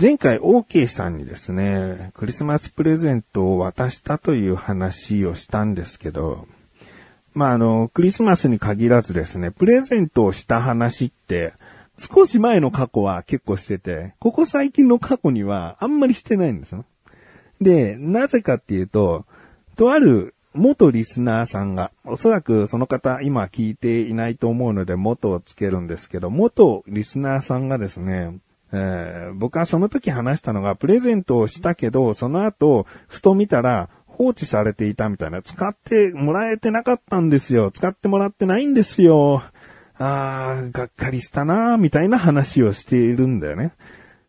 前回 OK さんにですね、クリスマスプレゼントを渡したという話をしたんですけど、まあ、あの、クリスマスに限らずですね、プレゼントをした話って、少し前の過去は結構してて、ここ最近の過去にはあんまりしてないんですよ。で、なぜかっていうと、とある元リスナーさんが、おそらくその方今聞いていないと思うので元をつけるんですけど、元リスナーさんがですね、えー、僕はその時話したのがプレゼントをしたけど、その後、ふと見たら放置されていたみたいな、使ってもらえてなかったんですよ。使ってもらってないんですよ。あー、がっかりしたなー、みたいな話をしているんだよね。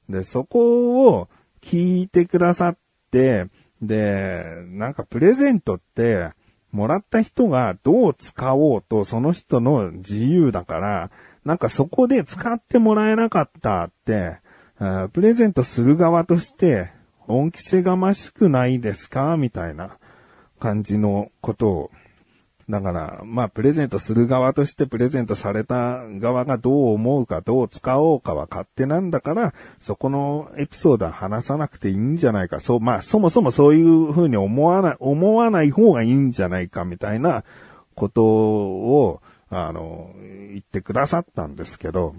で、そこを聞いてくださって、で、なんかプレゼントって、もらった人がどう使おうとその人の自由だから、なんかそこで使ってもらえなかったって、プレゼントする側として恩着せがましくないですか？みたいな感じのことをだから、まあ、プレゼントする側としてプレゼントされた側がどう思うか、どう使おうかは勝手なんだから、そこのエピソードは話さなくていいんじゃないか。そう、まあ、そもそもそういうふうに思わない、思わない方がいいんじゃないか、みたいなことを、あの、言ってくださったんですけど、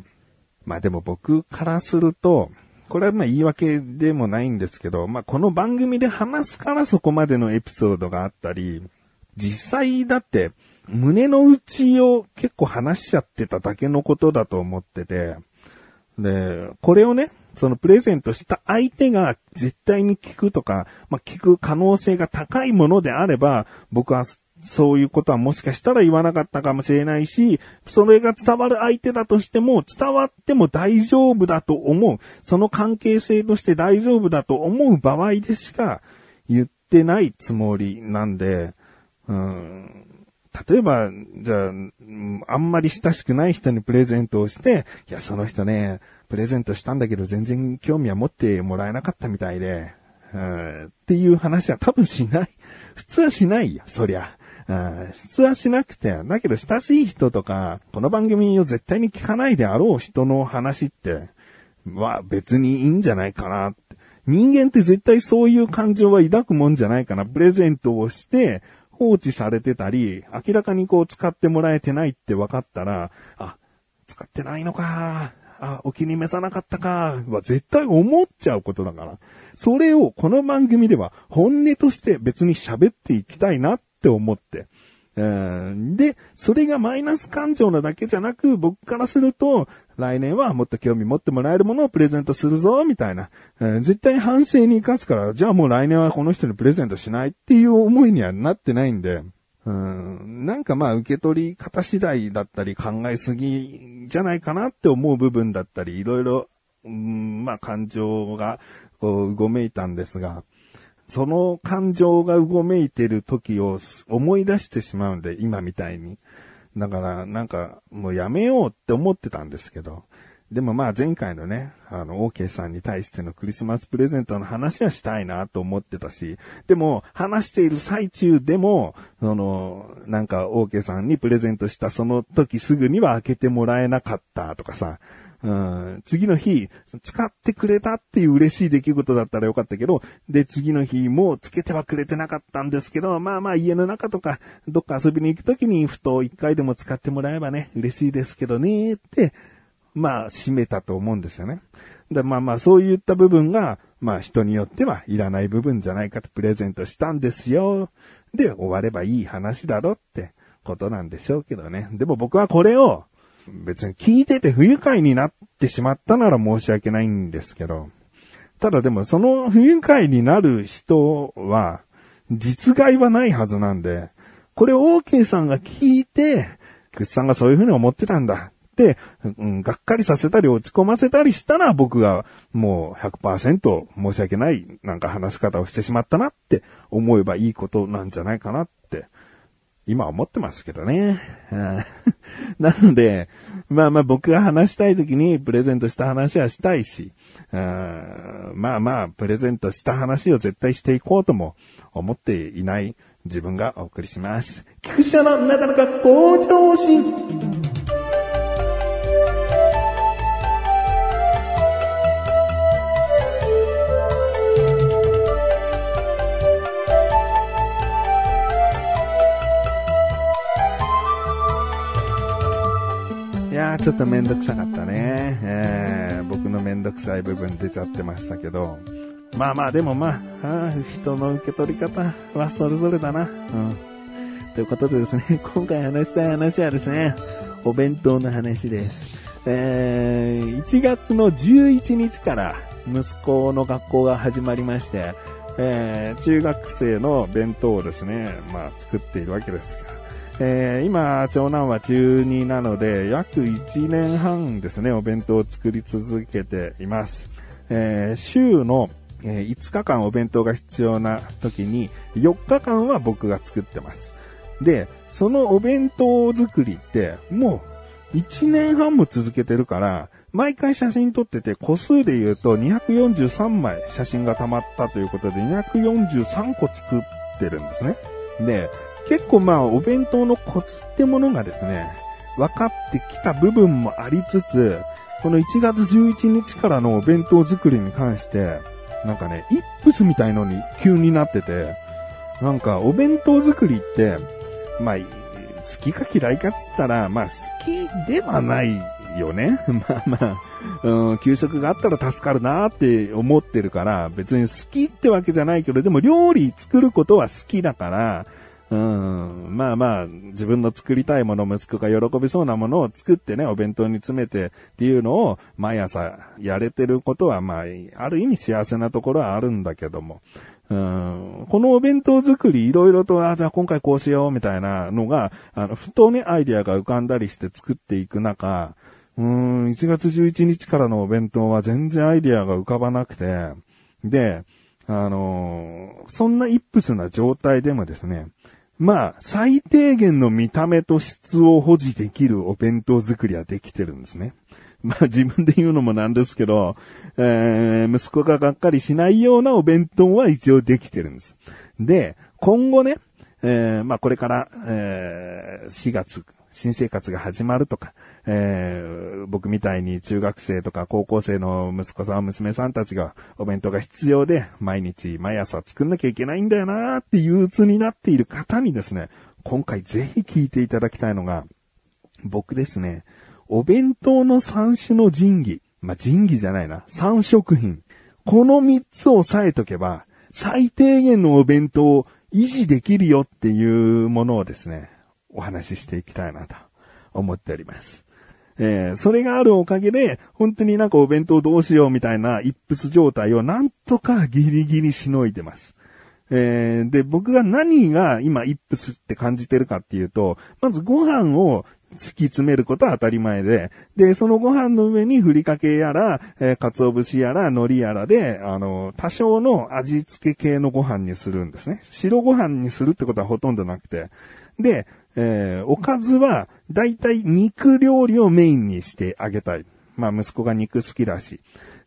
まあでも僕からすると、これはまあ言い訳でもないんですけど、まあこの番組で話すからそこまでのエピソードがあったり、実際だって、胸の内を結構話しちゃってただけのことだと思ってて、で、これをね、そのプレゼントした相手が絶対に聞くとか、まあ、聞く可能性が高いものであれば、僕はそういうことはもしかしたら言わなかったかもしれないし、それが伝わる相手だとしても、伝わっても大丈夫だと思う、その関係性として大丈夫だと思う場合でしか言ってないつもりなんで、うん、例えば、じゃあ、あんまり親しくない人にプレゼントをして、いや、その人ね、プレゼントしたんだけど全然興味は持ってもらえなかったみたいで、うん、っていう話は多分しない。普通はしないよ、そりゃ。普通はしなくて、だけど親しい人とか、この番組を絶対に聞かないであろう人の話って、は別にいいんじゃないかなって。人間って絶対そういう感情は抱くもんじゃないかな。プレゼントをして、放置されてたり、明らかにこう使ってもらえてないって分かったら、あ、使ってないのか、あ、お気に召さなかったか、は絶対思っちゃうことだから。それをこの番組では本音として別に喋っていきたいなっって思って。で、それがマイナス感情なだけじゃなく、僕からすると、来年はもっと興味持ってもらえるものをプレゼントするぞ、みたいな。絶対に反省に生かすから、じゃあもう来年はこの人にプレゼントしないっていう思いにはなってないんで、うん、なんかまあ受け取り方次第だったり考えすぎじゃないかなって思う部分だったり、いろいろ、うん、まあ感情がこううごめいたんですが、その感情がうごめいてる時を思い出してしまうんで、今みたいに。だから、なんか、もうやめようって思ってたんですけど。でもまあ前回のね、あの、OK さんに対してのクリスマスプレゼントの話はしたいなと思ってたし、でも話している最中でも、その、なんか OK さんにプレゼントしたその時すぐには開けてもらえなかったとかさ、うん、次の日、使ってくれたっていう嬉しい出来事だったらよかったけど、で、次の日もつけてはくれてなかったんですけど、まあまあ家の中とか、どっか遊びに行くときにふと一回でも使ってもらえばね、嬉しいですけどね、って、まあ、締めたと思うんですよね。で、まあまあ、そういった部分が、まあ人によってはいらない部分じゃないかとプレゼントしたんですよ。で、終わればいい話だろってことなんでしょうけどね。でも僕はこれを、別に聞いてて不愉快になってしまったなら申し訳ないんですけど、ただでもその不愉快になる人は、実害はないはずなんで、これを OK さんが聞いて、クスさんがそういうふうに思ってたんだって、うん、がっかりさせたり落ち込ませたりしたら僕がもう100%申し訳ないなんか話し方をしてしまったなって思えばいいことなんじゃないかなって今思ってますけどね。なので、まあまあ僕が話したい時にプレゼントした話はしたいし、まあまあプレゼントした話を絶対していこうとも思っていない自分がお送りします。菊池のなかなか向上心。ちょっとめんどくさかったね。えー、僕のめんどくさい部分出ちゃってましたけど。まあまあ、でもまあ、あ人の受け取り方はそれぞれだな。うん。ということでですね、今回話したい話はですね、お弁当の話です。えー、1月の11日から息子の学校が始まりまして、えー、中学生の弁当をですね、まあ作っているわけですえー、今、長男は中2なので、約1年半ですね、お弁当を作り続けています。えー、週の、え、5日間お弁当が必要な時に、4日間は僕が作ってます。で、そのお弁当作りって、もう1年半も続けてるから、毎回写真撮ってて、個数で言うと243枚写真が溜まったということで、243個作ってるんですね。で、結構まあ、お弁当のコツってものがですね、分かってきた部分もありつつ、この1月11日からのお弁当作りに関して、なんかね、イップスみたいのに急になってて、なんかお弁当作りって、まあ、好きか嫌いかっつったら、まあ好きではないよね。まあまあ、うん、給食があったら助かるなって思ってるから、別に好きってわけじゃないけど、でも料理作ることは好きだから、うん、まあまあ、自分の作りたいもの、息子が喜びそうなものを作ってね、お弁当に詰めてっていうのを毎朝やれてることは、まあ、ある意味幸せなところはあるんだけども、うん、このお弁当作りいろいろと、あ、じゃあ今回こうしようみたいなのが、あの、ふとね、アイディアが浮かんだりして作っていく中、うん、1月11日からのお弁当は全然アイディアが浮かばなくて、で、あのー、そんなイップスな状態でもですね、まあ、最低限の見た目と質を保持できるお弁当作りはできてるんですね。まあ自分で言うのもなんですけど、えー、息子ががっかりしないようなお弁当は一応できてるんです。で、今後ね、えー、まあこれから、えー、4月新生活が始まるとか、えー、僕みたいに中学生とか高校生の息子さん、娘さんたちがお弁当が必要で、毎日毎朝作んなきゃいけないんだよなーって憂鬱になっている方にですね、今回ぜひ聞いていただきたいのが、僕ですね、お弁当の3種の神器、まあ、神器じゃないな、3食品。この3つを押さえとけば、最低限のお弁当を維持できるよっていうものをですね、お話ししていきたいなと思っております。えー、それがあるおかげで、本当になんかお弁当どうしようみたいな一筆状態をなんとかギリギリしのいでます。えー、で、僕が何が今イップスって感じてるかっていうと、まずご飯を突き詰めることは当たり前で、で、そのご飯の上にふりかけやら、えー、鰹節やら、海苔やらで、あの、多少の味付け系のご飯にするんですね。白ご飯にするってことはほとんどなくて。で、えー、おかずは、だいたい肉料理をメインにしてあげたい。まあ、息子が肉好きだし。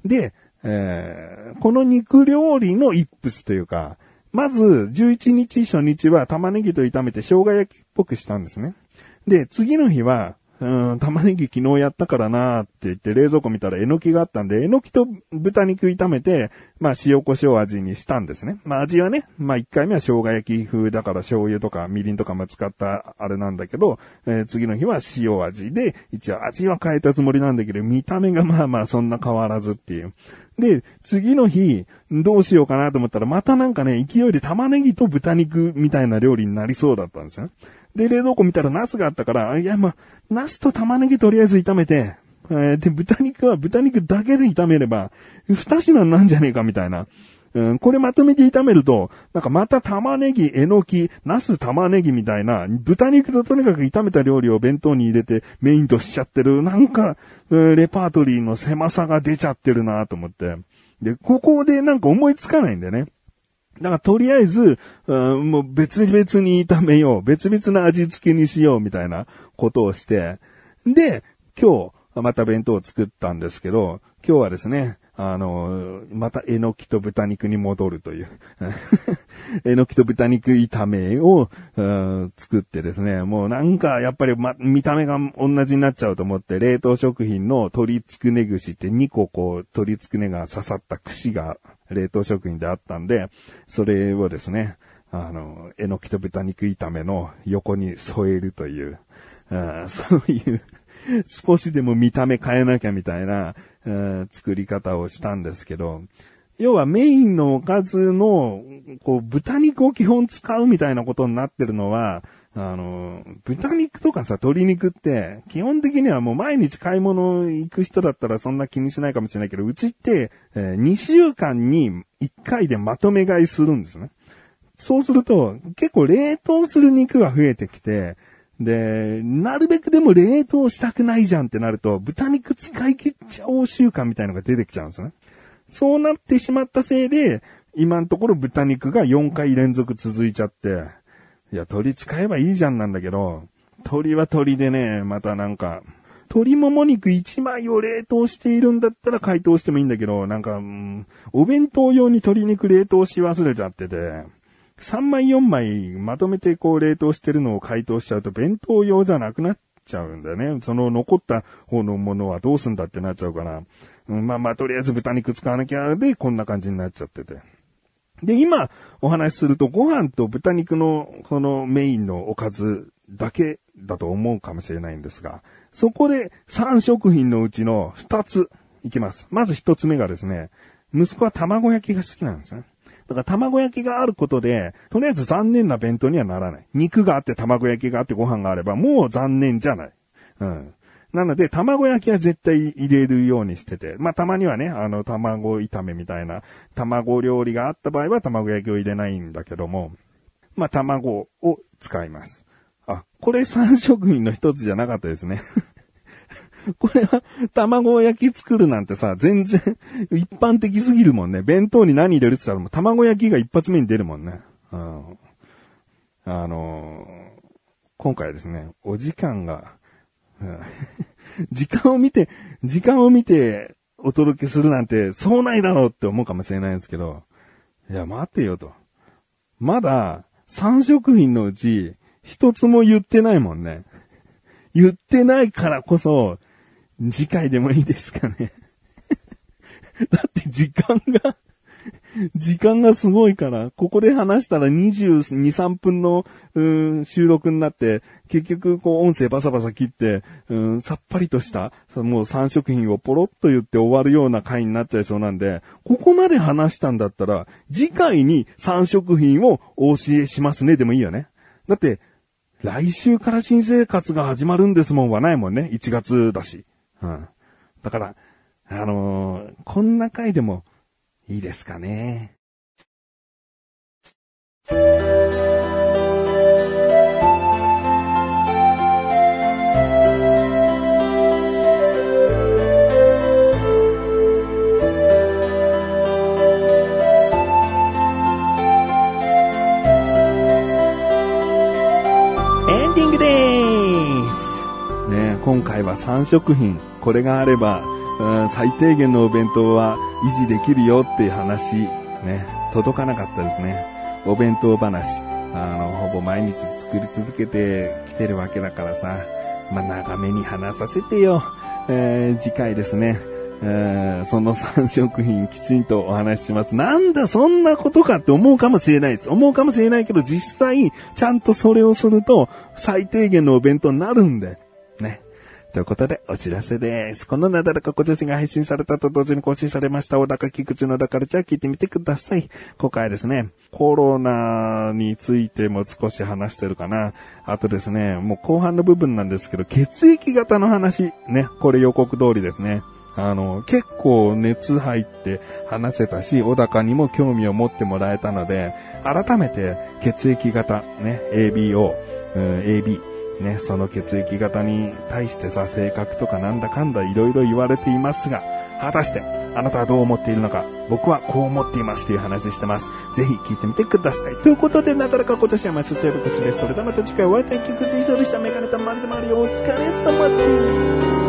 で、えー、この肉料理のイップスというか、まず、11日初日は玉ねぎと炒めて生姜焼きっぽくしたんですね。で、次の日は、うん、玉ねぎ昨日やったからなーって言って冷蔵庫見たらえのきがあったんで、えのきと豚肉炒めて、まあ塩胡椒味にしたんですね。まあ味はね、まあ1回目は生姜焼き風だから醤油とかみりんとかも使ったあれなんだけど、えー、次の日は塩味で、一応味は変えたつもりなんだけど、見た目がまあまあそんな変わらずっていう。で、次の日、どうしようかなと思ったら、またなんかね、勢いで玉ねぎと豚肉みたいな料理になりそうだったんですよ。で、冷蔵庫見たらナスがあったから、いや、まあ、ナスと玉ねぎとりあえず炒めて、えー、で、豚肉は豚肉だけで炒めれば、二品なんじゃねえかみたいな。うん、これまとめて炒めると、なんかまた玉ねぎ、えのき、ナス玉ねぎみたいな、豚肉ととにかく炒めた料理を弁当に入れてメインとしちゃってる、なんか、レパートリーの狭さが出ちゃってるなと思って。で、ここでなんか思いつかないんだよね。だからとりあえず、うん、もう別々に炒めよう。別々な味付けにしようみたいなことをして。で、今日、また弁当を作ったんですけど、今日はですね、あの、またえのきと豚肉に戻るという。えのきと豚肉炒めを、作ってですね、もうなんかやっぱり、ま、見た目が同じになっちゃうと思って、冷凍食品の鶏つくね串って2個こう、鶏つくねが刺さった串が冷凍食品であったんで、それをですね、あの、えのきと豚肉炒めの横に添えるという、そういう 少しでも見た目変えなきゃみたいな、えー作り方をしたんですけど、要はメインのおかずの、こう、豚肉を基本使うみたいなことになってるのは、あの、豚肉とかさ、鶏肉って、基本的にはもう毎日買い物行く人だったらそんな気にしないかもしれないけど、うちって、えー2週間に1回でまとめ買いするんですね。そうすると、結構冷凍する肉が増えてきて、で、なるべくでも冷凍したくないじゃんってなると、豚肉使い切っちゃおう習慣みたいのが出てきちゃうんですね。そうなってしまったせいで、今のところ豚肉が4回連続続いちゃって、いや、鳥使えばいいじゃんなんだけど、鳥は鳥でね、またなんか、鶏もも肉1枚を冷凍しているんだったら解凍してもいいんだけど、なんか、うんお弁当用に鶏肉冷凍し忘れちゃってて、3枚4枚まとめてこう冷凍してるのを解凍しちゃうと弁当用じゃなくなっちゃうんだよね。その残った方のものはどうすんだってなっちゃうから。うん、まあまあとりあえず豚肉使わなきゃでこんな感じになっちゃってて。で、今お話しするとご飯と豚肉のこのメインのおかずだけだと思うかもしれないんですが、そこで3食品のうちの2ついきます。まず1つ目がですね、息子は卵焼きが好きなんですね。だから卵焼きがあることで、とりあえず残念な弁当にはならない。肉があって卵焼きがあってご飯があれば、もう残念じゃない。うん。なので、卵焼きは絶対入れるようにしてて、まあ、たまにはね、あの、卵炒めみたいな、卵料理があった場合は卵焼きを入れないんだけども、まあ、卵を使います。あ、これ3食品の一つじゃなかったですね。これは、卵焼き作るなんてさ、全然、一般的すぎるもんね。弁当に何入れるって言ったらもう卵焼きが一発目に出るもんね。うん。あのー今回ですね、お時間が、時間を見て、時間を見てお届けするなんて、そうないだろうって思うかもしれないんですけど、いや、待てよと。まだ、3食品のうち、一つも言ってないもんね。言ってないからこそ、次回でもいいですかね。だって時間が、時間がすごいから、ここで話したら22、3分の、収録になって、結局こう音声バサバサ切って、うん、さっぱりとした、もう3食品をポロッと言って終わるような回になっちゃいそうなんで、ここまで話したんだったら、次回に3食品をお教えしますねでもいいよね。だって、来週から新生活が始まるんですもんはないもんね。1月だし。うん。だから、あのーこんな回でもいいですかね。ね今回は3食品。これがあれば、うん最低限のお弁当は維持できるよっていう話、ね、届かなかったですね。お弁当話。あの、ほぼ毎日作り続けてきてるわけだからさ、まあ、長めに話させてよ。えー次回ですね。えーその3食品きちんとお話しします。なんだそんなことかって思うかもしれないです。思うかもしれないけど実際ちゃんとそれをすると最低限のお弁当になるんで。ということで、お知らせです。このなだらか小女子が配信されたと同時に更新されました、小高菊池のだからじゃあ聞いてみてください。今回ですね、コロナについても少し話してるかな。あとですね、もう後半の部分なんですけど、血液型の話、ね、これ予告通りですね。あの、結構熱入って話せたし、小高にも興味を持ってもらえたので、改めて血液型、ね、ABO、うん AB、ね、その血液型に対してさ、性格とかなんだかんだ色々言われていますが、果たして、あなたはどう思っているのか、僕はこう思っていますという話してます。ぜひ聞いてみてください。ということで、なだらか今年はまスセルコスです。それではまた次回お会いいたい菊池翔でした。メガネたまるでまるよ。お疲れ様です。